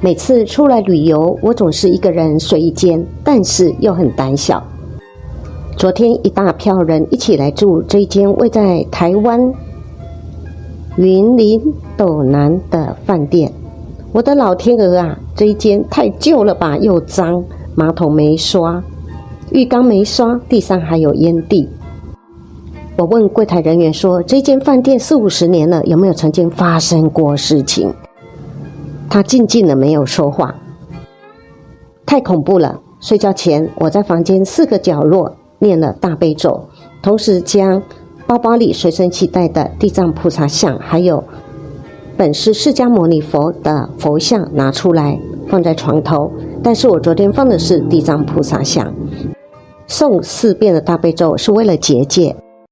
每次出来旅游，我总是一个人睡一间，但是又很胆小。昨天一大票人一起来住这一间位在台湾云林斗南的饭店。我的老天鹅啊，这一间太旧了吧，又脏，马桶没刷，浴缸没刷，地上还有烟蒂。我问柜台人员说：“这间饭店四五十年了，有没有曾经发生过事情？”他静静的没有说话。太恐怖了！睡觉前，我在房间四个角落念了大悲咒，同时将包包里随身携带的地藏菩萨像，还有本是释迦牟尼佛的佛像拿出来放在床头。但是我昨天放的是地藏菩萨像。诵四遍的大悲咒是为了结界。